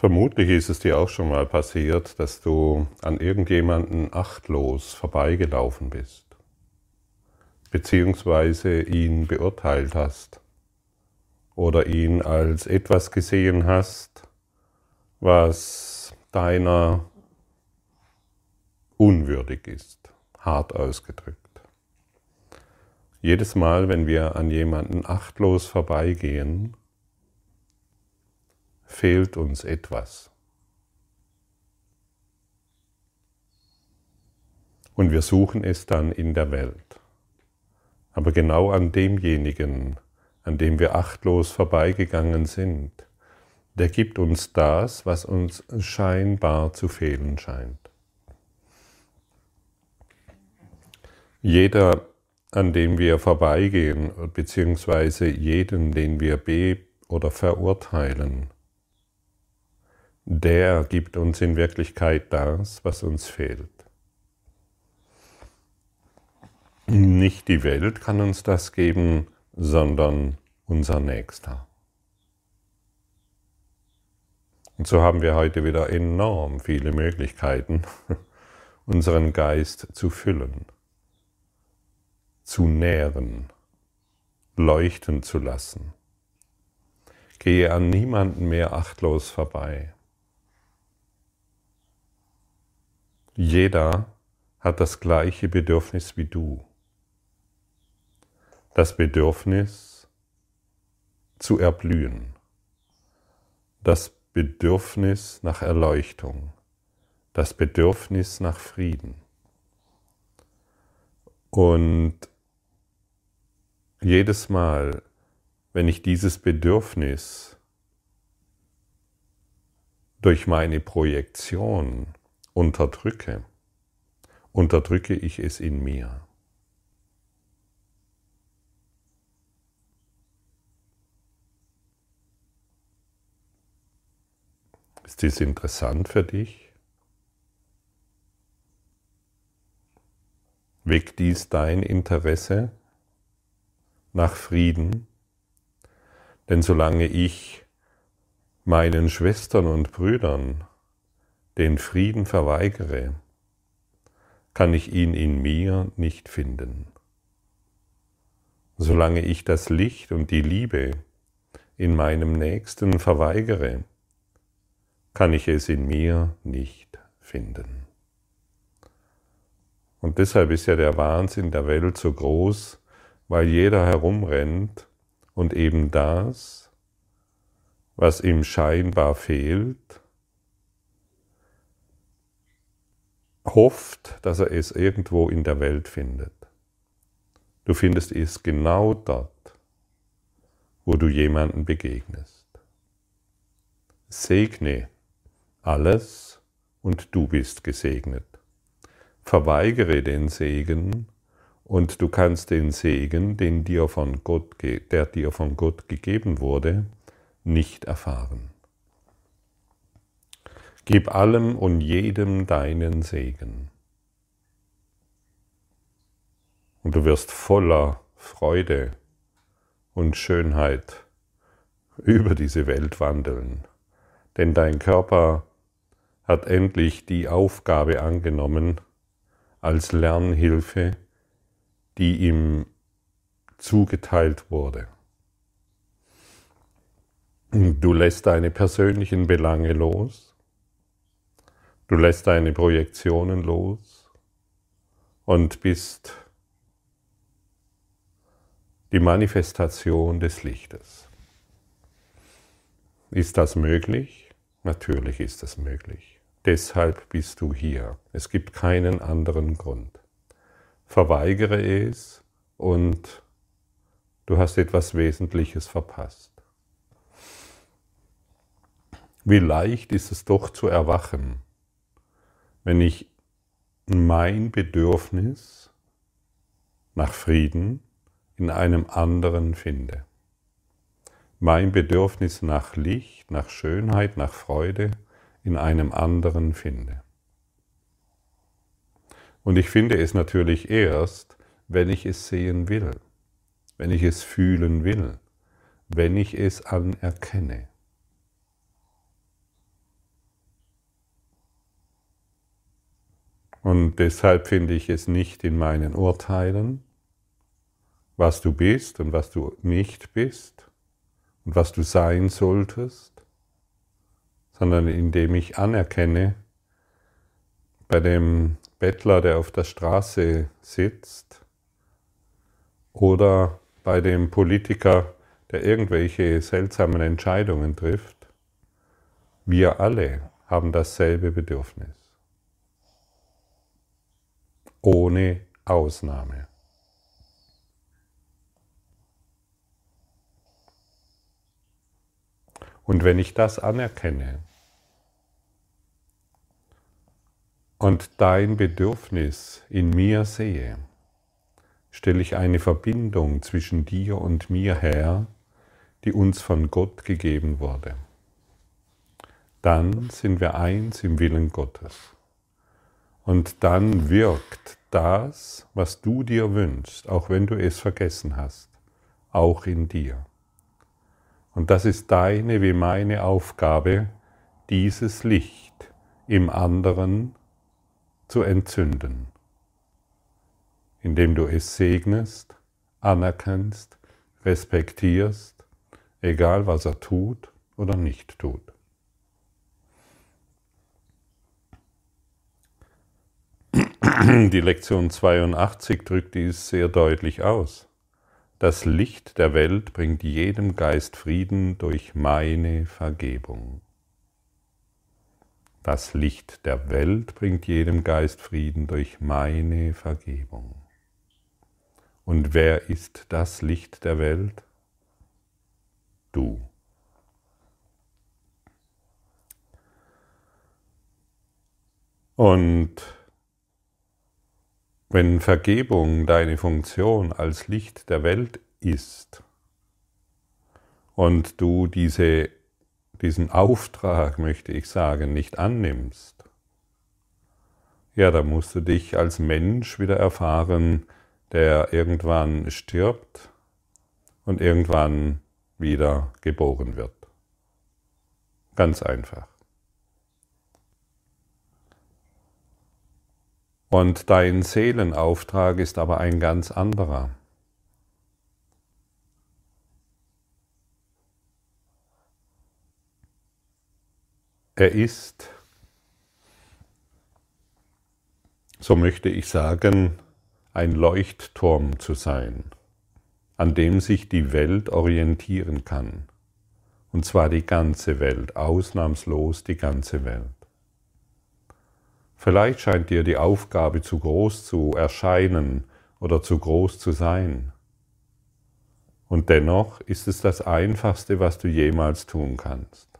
Vermutlich ist es dir auch schon mal passiert, dass du an irgendjemanden achtlos vorbeigelaufen bist, beziehungsweise ihn beurteilt hast oder ihn als etwas gesehen hast, was deiner unwürdig ist, hart ausgedrückt. Jedes Mal, wenn wir an jemanden achtlos vorbeigehen, fehlt uns etwas. Und wir suchen es dann in der Welt. Aber genau an demjenigen, an dem wir achtlos vorbeigegangen sind, der gibt uns das, was uns scheinbar zu fehlen scheint. Jeder, an dem wir vorbeigehen, beziehungsweise jeden, den wir be- oder verurteilen, der gibt uns in Wirklichkeit das, was uns fehlt. Nicht die Welt kann uns das geben, sondern unser Nächster. Und so haben wir heute wieder enorm viele Möglichkeiten, unseren Geist zu füllen, zu nähren, leuchten zu lassen. Gehe an niemanden mehr achtlos vorbei. Jeder hat das gleiche Bedürfnis wie du. Das Bedürfnis zu erblühen. Das Bedürfnis nach Erleuchtung. Das Bedürfnis nach Frieden. Und jedes Mal, wenn ich dieses Bedürfnis durch meine Projektion unterdrücke, unterdrücke ich es in mir. Ist dies interessant für dich? Weckt dies dein Interesse nach Frieden? Denn solange ich meinen Schwestern und Brüdern den Frieden verweigere, kann ich ihn in mir nicht finden. Solange ich das Licht und die Liebe in meinem Nächsten verweigere, kann ich es in mir nicht finden. Und deshalb ist ja der Wahnsinn der Welt so groß, weil jeder herumrennt und eben das, was ihm scheinbar fehlt, hofft, dass er es irgendwo in der Welt findet. Du findest es genau dort, wo du jemanden begegnest. Segne alles und du bist gesegnet. Verweigere den Segen und du kannst den Segen, den dir von Gott, der dir von Gott gegeben wurde, nicht erfahren. Gib allem und jedem deinen Segen. Und du wirst voller Freude und Schönheit über diese Welt wandeln. Denn dein Körper hat endlich die Aufgabe angenommen als Lernhilfe, die ihm zugeteilt wurde. Du lässt deine persönlichen Belange los Du lässt deine Projektionen los und bist die Manifestation des Lichtes. Ist das möglich? Natürlich ist das möglich. Deshalb bist du hier. Es gibt keinen anderen Grund. Verweigere es und du hast etwas Wesentliches verpasst. Wie leicht ist es doch zu erwachen, wenn ich mein Bedürfnis nach Frieden in einem anderen finde. Mein Bedürfnis nach Licht, nach Schönheit, nach Freude in einem anderen finde. Und ich finde es natürlich erst, wenn ich es sehen will, wenn ich es fühlen will, wenn ich es anerkenne. Und deshalb finde ich es nicht in meinen Urteilen, was du bist und was du nicht bist und was du sein solltest, sondern indem ich anerkenne, bei dem Bettler, der auf der Straße sitzt, oder bei dem Politiker, der irgendwelche seltsamen Entscheidungen trifft, wir alle haben dasselbe Bedürfnis. Ohne Ausnahme. Und wenn ich das anerkenne und dein Bedürfnis in mir sehe, stelle ich eine Verbindung zwischen dir und mir her, die uns von Gott gegeben wurde. Dann sind wir eins im Willen Gottes. Und dann wirkt das, was du dir wünschst, auch wenn du es vergessen hast, auch in dir. Und das ist deine wie meine Aufgabe, dieses Licht im anderen zu entzünden, indem du es segnest, anerkennst, respektierst, egal was er tut oder nicht tut. Die Lektion 82 drückt dies sehr deutlich aus. Das Licht der Welt bringt jedem Geist Frieden durch meine Vergebung. Das Licht der Welt bringt jedem Geist Frieden durch meine Vergebung. Und wer ist das Licht der Welt? Du. Und wenn Vergebung deine Funktion als Licht der Welt ist und du diese, diesen Auftrag, möchte ich sagen, nicht annimmst, ja, dann musst du dich als Mensch wieder erfahren, der irgendwann stirbt und irgendwann wieder geboren wird. Ganz einfach. Und dein Seelenauftrag ist aber ein ganz anderer. Er ist, so möchte ich sagen, ein Leuchtturm zu sein, an dem sich die Welt orientieren kann. Und zwar die ganze Welt, ausnahmslos die ganze Welt. Vielleicht scheint dir die Aufgabe zu groß zu erscheinen oder zu groß zu sein. Und dennoch ist es das Einfachste, was du jemals tun kannst.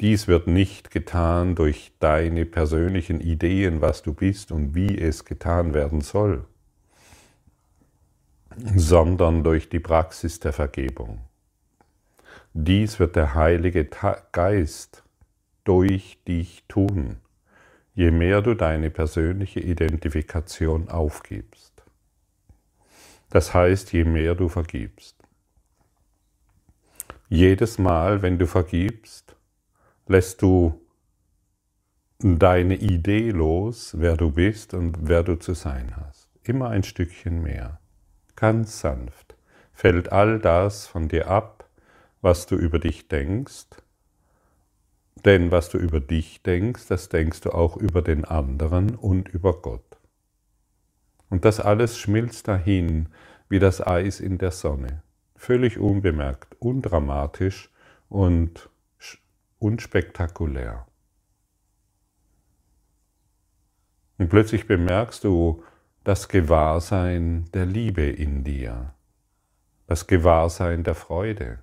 Dies wird nicht getan durch deine persönlichen Ideen, was du bist und wie es getan werden soll, sondern durch die Praxis der Vergebung. Dies wird der Heilige Geist durch dich tun je mehr du deine persönliche Identifikation aufgibst. Das heißt, je mehr du vergibst. Jedes Mal, wenn du vergibst, lässt du deine Idee los, wer du bist und wer du zu sein hast. Immer ein Stückchen mehr. Ganz sanft fällt all das von dir ab, was du über dich denkst, denn was du über dich denkst, das denkst du auch über den anderen und über Gott. Und das alles schmilzt dahin wie das Eis in der Sonne, völlig unbemerkt, undramatisch und unspektakulär. Und plötzlich bemerkst du das Gewahrsein der Liebe in dir, das Gewahrsein der Freude,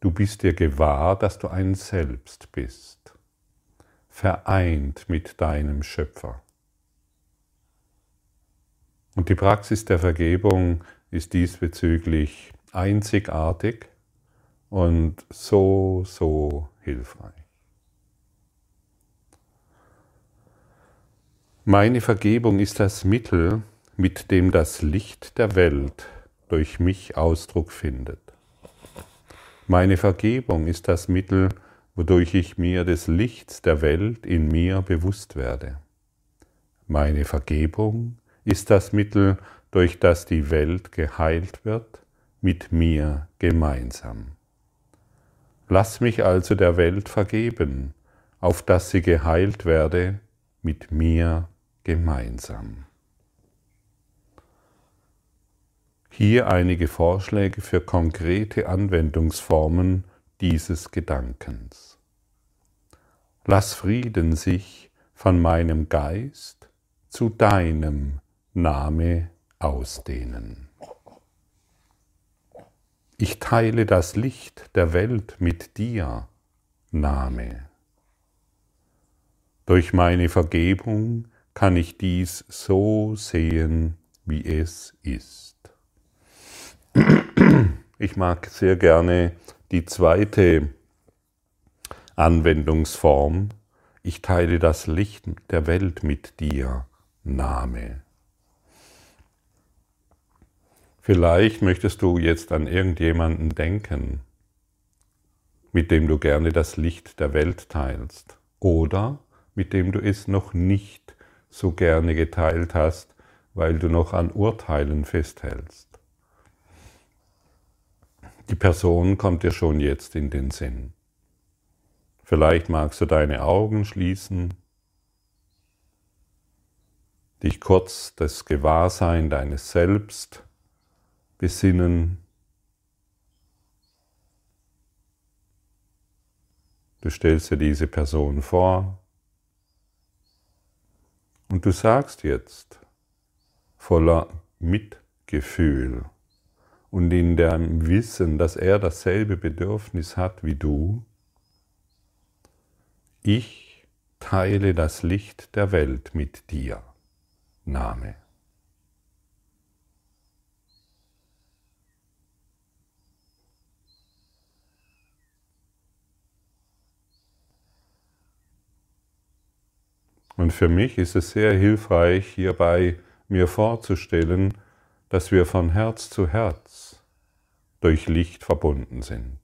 Du bist dir gewahr, dass du ein Selbst bist, vereint mit deinem Schöpfer. Und die Praxis der Vergebung ist diesbezüglich einzigartig und so, so hilfreich. Meine Vergebung ist das Mittel, mit dem das Licht der Welt durch mich Ausdruck findet. Meine Vergebung ist das Mittel, wodurch ich mir des Lichts der Welt in mir bewusst werde. Meine Vergebung ist das Mittel, durch das die Welt geheilt wird, mit mir gemeinsam. Lass mich also der Welt vergeben, auf dass sie geheilt werde, mit mir gemeinsam. Hier einige Vorschläge für konkrete Anwendungsformen dieses Gedankens. Lass Frieden sich von meinem Geist zu deinem Name ausdehnen. Ich teile das Licht der Welt mit dir, Name. Durch meine Vergebung kann ich dies so sehen, wie es ist. Ich mag sehr gerne die zweite Anwendungsform. Ich teile das Licht der Welt mit dir, Name. Vielleicht möchtest du jetzt an irgendjemanden denken, mit dem du gerne das Licht der Welt teilst oder mit dem du es noch nicht so gerne geteilt hast, weil du noch an Urteilen festhältst. Die Person kommt dir schon jetzt in den Sinn. Vielleicht magst du deine Augen schließen, dich kurz das Gewahrsein deines Selbst besinnen. Du stellst dir diese Person vor und du sagst jetzt voller Mitgefühl und in dem Wissen, dass er dasselbe Bedürfnis hat wie du, ich teile das Licht der Welt mit dir. Name. Und für mich ist es sehr hilfreich, hierbei mir vorzustellen, dass wir von Herz zu Herz durch Licht verbunden sind.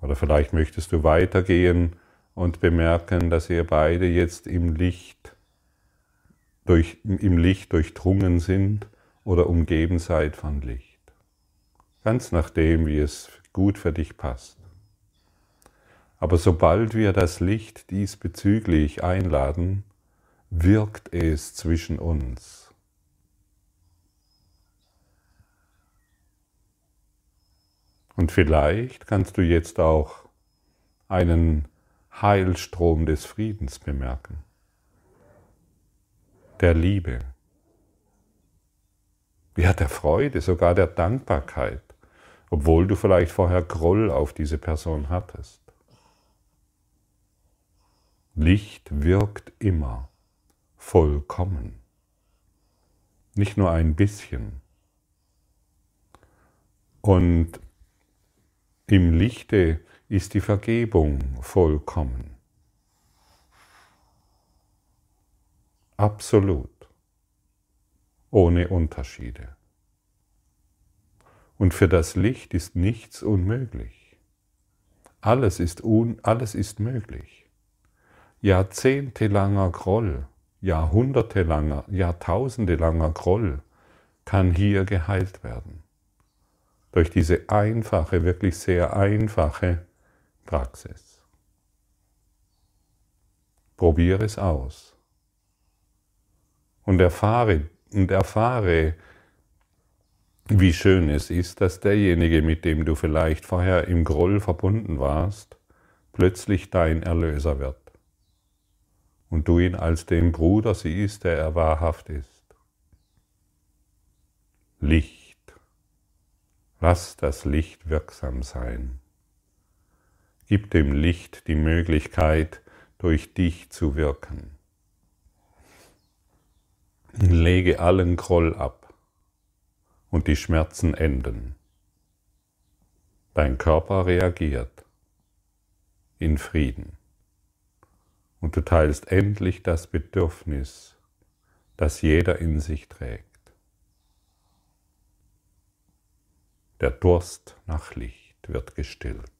Oder vielleicht möchtest du weitergehen und bemerken, dass ihr beide jetzt im Licht, durch, im Licht durchdrungen sind oder umgeben seid von Licht. Ganz nachdem, wie es gut für dich passt. Aber sobald wir das Licht diesbezüglich einladen, wirkt es zwischen uns. Und vielleicht kannst du jetzt auch einen Heilstrom des Friedens bemerken, der Liebe, ja der Freude, sogar der Dankbarkeit, obwohl du vielleicht vorher Groll auf diese Person hattest. Licht wirkt immer vollkommen, nicht nur ein bisschen. Und im Lichte ist die Vergebung vollkommen. Absolut. Ohne Unterschiede. Und für das Licht ist nichts unmöglich. Alles ist, un, alles ist möglich jahrzehntelanger Groll, jahrhundertelanger, jahrtausendelanger Groll kann hier geheilt werden. Durch diese einfache, wirklich sehr einfache Praxis. Probiere es aus und erfahre, und erfahre, wie schön es ist, dass derjenige, mit dem du vielleicht vorher im Groll verbunden warst, plötzlich dein Erlöser wird und du ihn als den Bruder siehst, der er wahrhaft ist. Licht. Lass das Licht wirksam sein. Gib dem Licht die Möglichkeit, durch dich zu wirken. Lege allen Groll ab und die Schmerzen enden. Dein Körper reagiert in Frieden und du teilst endlich das Bedürfnis, das jeder in sich trägt. Der Durst nach Licht wird gestillt.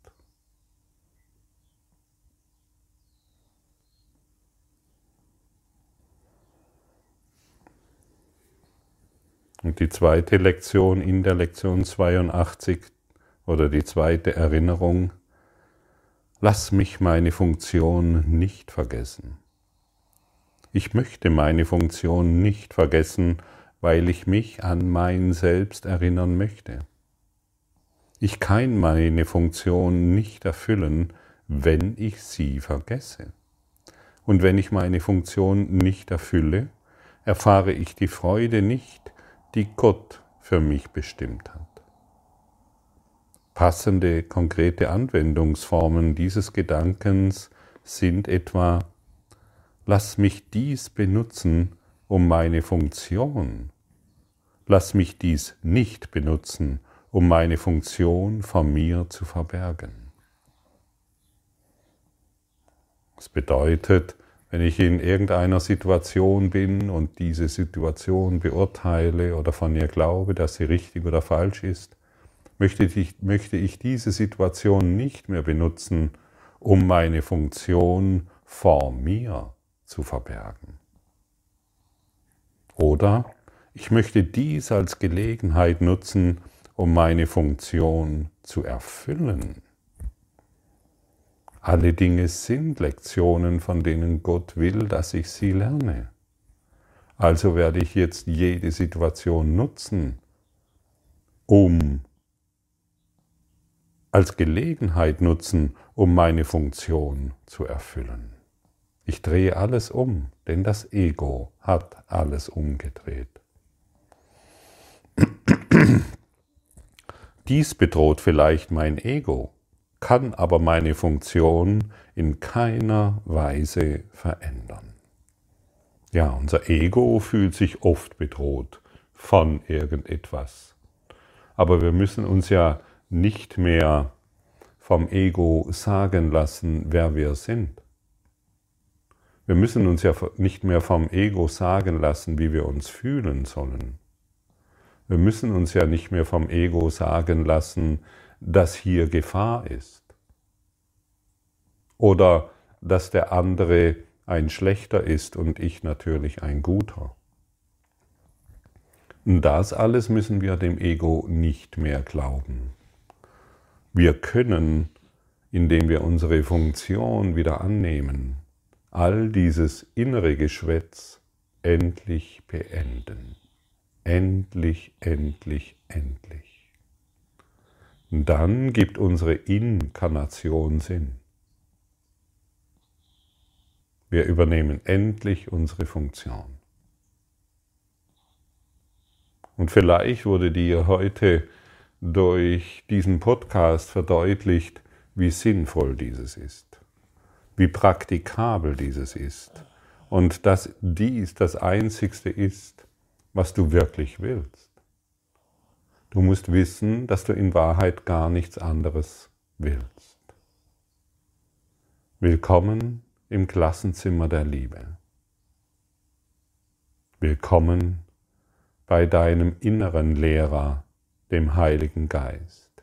Und die zweite Lektion in der Lektion 82 oder die zweite Erinnerung, lass mich meine Funktion nicht vergessen. Ich möchte meine Funktion nicht vergessen, weil ich mich an mein Selbst erinnern möchte. Ich kann meine Funktion nicht erfüllen, wenn ich sie vergesse. Und wenn ich meine Funktion nicht erfülle, erfahre ich die Freude nicht, die Gott für mich bestimmt hat. Passende, konkrete Anwendungsformen dieses Gedankens sind etwa, lass mich dies benutzen, um meine Funktion, lass mich dies nicht benutzen, um meine Funktion vor mir zu verbergen. Das bedeutet, wenn ich in irgendeiner Situation bin und diese Situation beurteile oder von ihr glaube, dass sie richtig oder falsch ist, möchte ich, möchte ich diese Situation nicht mehr benutzen, um meine Funktion vor mir zu verbergen. Oder ich möchte dies als Gelegenheit nutzen, um meine Funktion zu erfüllen. Alle Dinge sind Lektionen, von denen Gott will, dass ich sie lerne. Also werde ich jetzt jede Situation nutzen, um als Gelegenheit nutzen, um meine Funktion zu erfüllen. Ich drehe alles um, denn das Ego hat alles umgedreht. Dies bedroht vielleicht mein Ego, kann aber meine Funktion in keiner Weise verändern. Ja, unser Ego fühlt sich oft bedroht von irgendetwas. Aber wir müssen uns ja nicht mehr vom Ego sagen lassen, wer wir sind. Wir müssen uns ja nicht mehr vom Ego sagen lassen, wie wir uns fühlen sollen. Wir müssen uns ja nicht mehr vom Ego sagen lassen, dass hier Gefahr ist. Oder dass der andere ein schlechter ist und ich natürlich ein guter. Das alles müssen wir dem Ego nicht mehr glauben. Wir können, indem wir unsere Funktion wieder annehmen, all dieses innere Geschwätz endlich beenden. Endlich, endlich, endlich dann gibt unsere Inkarnation Sinn. Wir übernehmen endlich unsere Funktion. Und vielleicht wurde dir heute durch diesen Podcast verdeutlicht, wie sinnvoll dieses ist, wie praktikabel dieses ist und dass dies das Einzigste ist, was du wirklich willst. Du musst wissen, dass du in Wahrheit gar nichts anderes willst. Willkommen im Klassenzimmer der Liebe. Willkommen bei deinem inneren Lehrer, dem Heiligen Geist,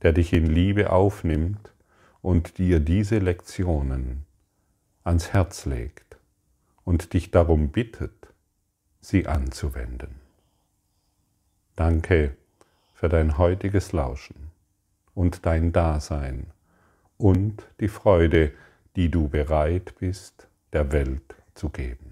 der dich in Liebe aufnimmt und dir diese Lektionen ans Herz legt und dich darum bittet, sie anzuwenden. Danke für dein heutiges Lauschen und dein Dasein und die Freude, die du bereit bist, der Welt zu geben.